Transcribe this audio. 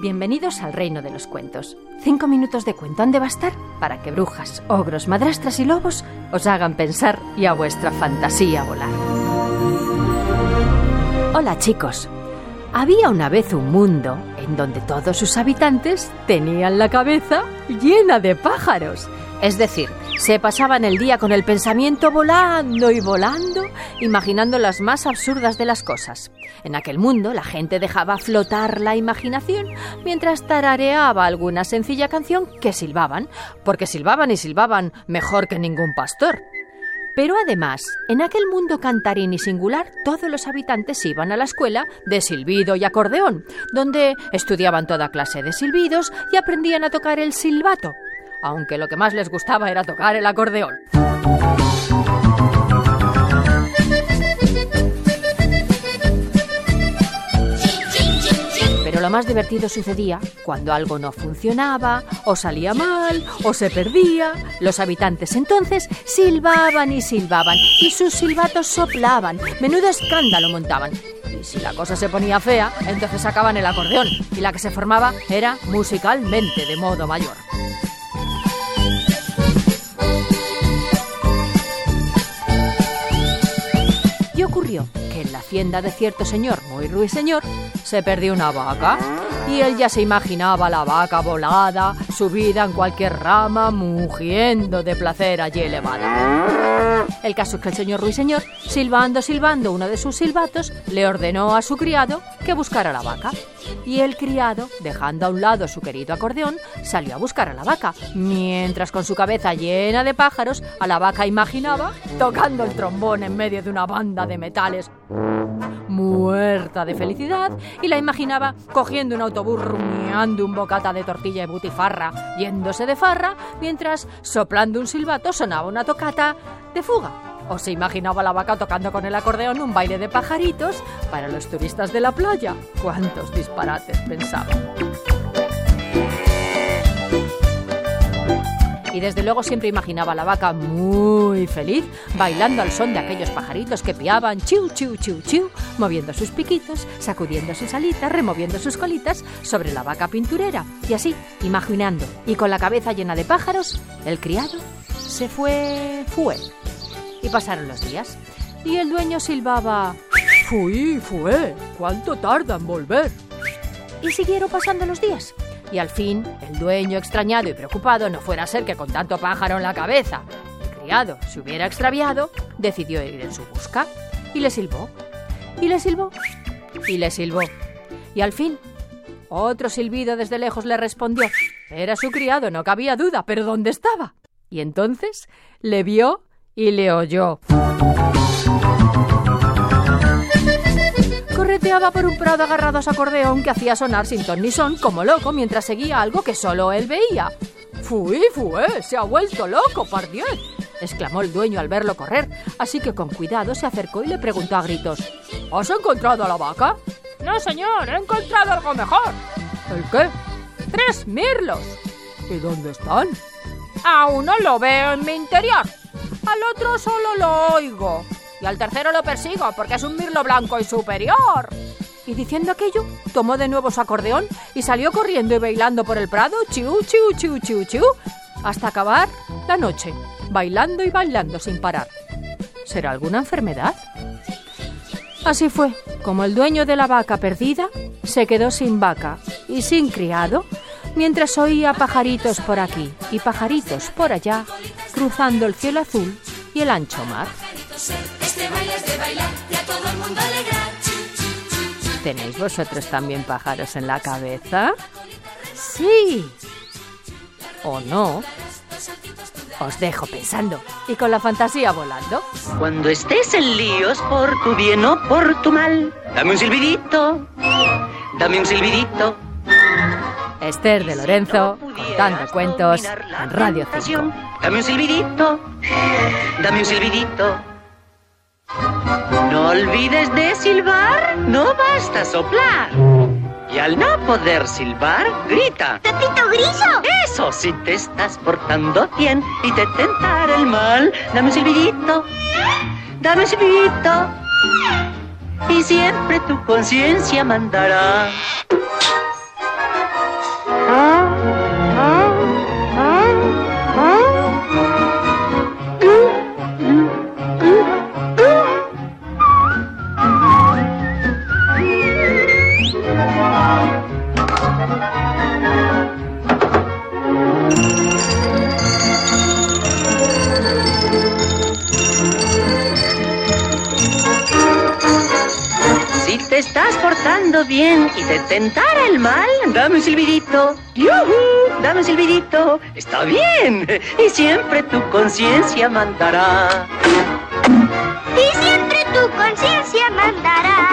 Bienvenidos al reino de los cuentos. Cinco minutos de cuento han de bastar para que brujas, ogros, madrastras y lobos os hagan pensar y a vuestra fantasía volar. Hola chicos. Había una vez un mundo en donde todos sus habitantes tenían la cabeza llena de pájaros. Es decir, se pasaban el día con el pensamiento volando y volando, imaginando las más absurdas de las cosas. En aquel mundo la gente dejaba flotar la imaginación mientras tarareaba alguna sencilla canción que silbaban, porque silbaban y silbaban mejor que ningún pastor. Pero además, en aquel mundo cantarín y singular, todos los habitantes iban a la escuela de silbido y acordeón, donde estudiaban toda clase de silbidos y aprendían a tocar el silbato, aunque lo que más les gustaba era tocar el acordeón. Pero lo más divertido sucedía cuando algo no funcionaba, o salía mal, o se perdía. Los habitantes entonces silbaban y silbaban, y sus silbatos soplaban. Menudo escándalo montaban. Y si la cosa se ponía fea, entonces sacaban el acordeón, y la que se formaba era musicalmente de modo mayor. Hacienda de cierto señor, muy ruiseñor, se perdió una vaca. Y él ya se imaginaba la vaca volada, subida en cualquier rama, mugiendo de placer allí elevada. El caso es que el señor ruiseñor, silbando, silbando uno de sus silbatos, le ordenó a su criado que buscara la vaca. Y el criado, dejando a un lado su querido acordeón, salió a buscar a la vaca, mientras con su cabeza llena de pájaros a la vaca imaginaba tocando el trombón en medio de una banda de metales muerta de felicidad y la imaginaba cogiendo un autobús rumiando un bocata de tortilla y butifarra, yéndose de farra, mientras soplando un silbato sonaba una tocata de fuga. O se imaginaba la vaca tocando con el acordeón un baile de pajaritos para los turistas de la playa. ¿Cuántos disparates pensaba? Y desde luego siempre imaginaba a la vaca muy feliz, bailando al son de aquellos pajaritos que piaban, chiu, chiu, chiu, chiu, moviendo sus piquitos, sacudiendo sus alitas, removiendo sus colitas sobre la vaca pinturera. Y así, imaginando, y con la cabeza llena de pájaros, el criado se fue, fue. Y pasaron los días. Y el dueño silbaba, fui, fue, ¿cuánto tarda en volver? Y siguieron pasando los días. Y al fin, el dueño, extrañado y preocupado, no fuera a ser que con tanto pájaro en la cabeza el criado se hubiera extraviado, decidió ir en su busca y le silbó, y le silbó, y le silbó. Y al fin, otro silbido desde lejos le respondió. Era su criado, no cabía duda, pero ¿dónde estaba? Y entonces le vio y le oyó. Correteaba por un prado agarrado a su acordeón que hacía sonar sin ton ni son como loco mientras seguía algo que solo él veía. ¡Fui, fue! ¡Se ha vuelto loco, pardiez! exclamó el dueño al verlo correr, así que con cuidado se acercó y le preguntó a gritos ¿Has encontrado a la vaca? No, señor, he encontrado algo mejor. ¿El qué? Tres mirlos. ¿Y dónde están? A uno lo veo en mi interior, al otro solo lo oigo y al tercero lo persigo porque es un mirlo blanco y superior. Y diciendo aquello, tomó de nuevo su acordeón y salió corriendo y bailando por el prado, chiu, chiu, chiu, chiu, chiu, hasta acabar la noche, bailando y bailando sin parar. ¿Será alguna enfermedad? Así fue, como el dueño de la vaca perdida se quedó sin vaca y sin criado, mientras oía pajaritos por aquí y pajaritos por allá, cruzando el cielo azul y el ancho mar. De bailar y a todo el mundo alegrar. ¿Tenéis vosotros también pájaros en la cabeza? Sí. ¿O no? Os dejo pensando y con la fantasía volando. Cuando estés en líos por tu bien o por tu mal, dame un silbidito, dame un silbidito. Esther de Lorenzo, contando cuentos en Radio 5. Dame un silbidito, dame un silbidito. No olvides de silbar, no basta soplar. Y al no poder silbar, grita. ¡Pepito Grillo! Eso, si te estás portando bien y te tentara el mal, dame un silbidito, dame un silbidito. Y siempre tu conciencia mandará. Y te tentara el mal, dame un silbidito. ¡Yuhu! Dame un silbidito. Está bien. Y siempre tu conciencia mandará. Y siempre tu conciencia mandará.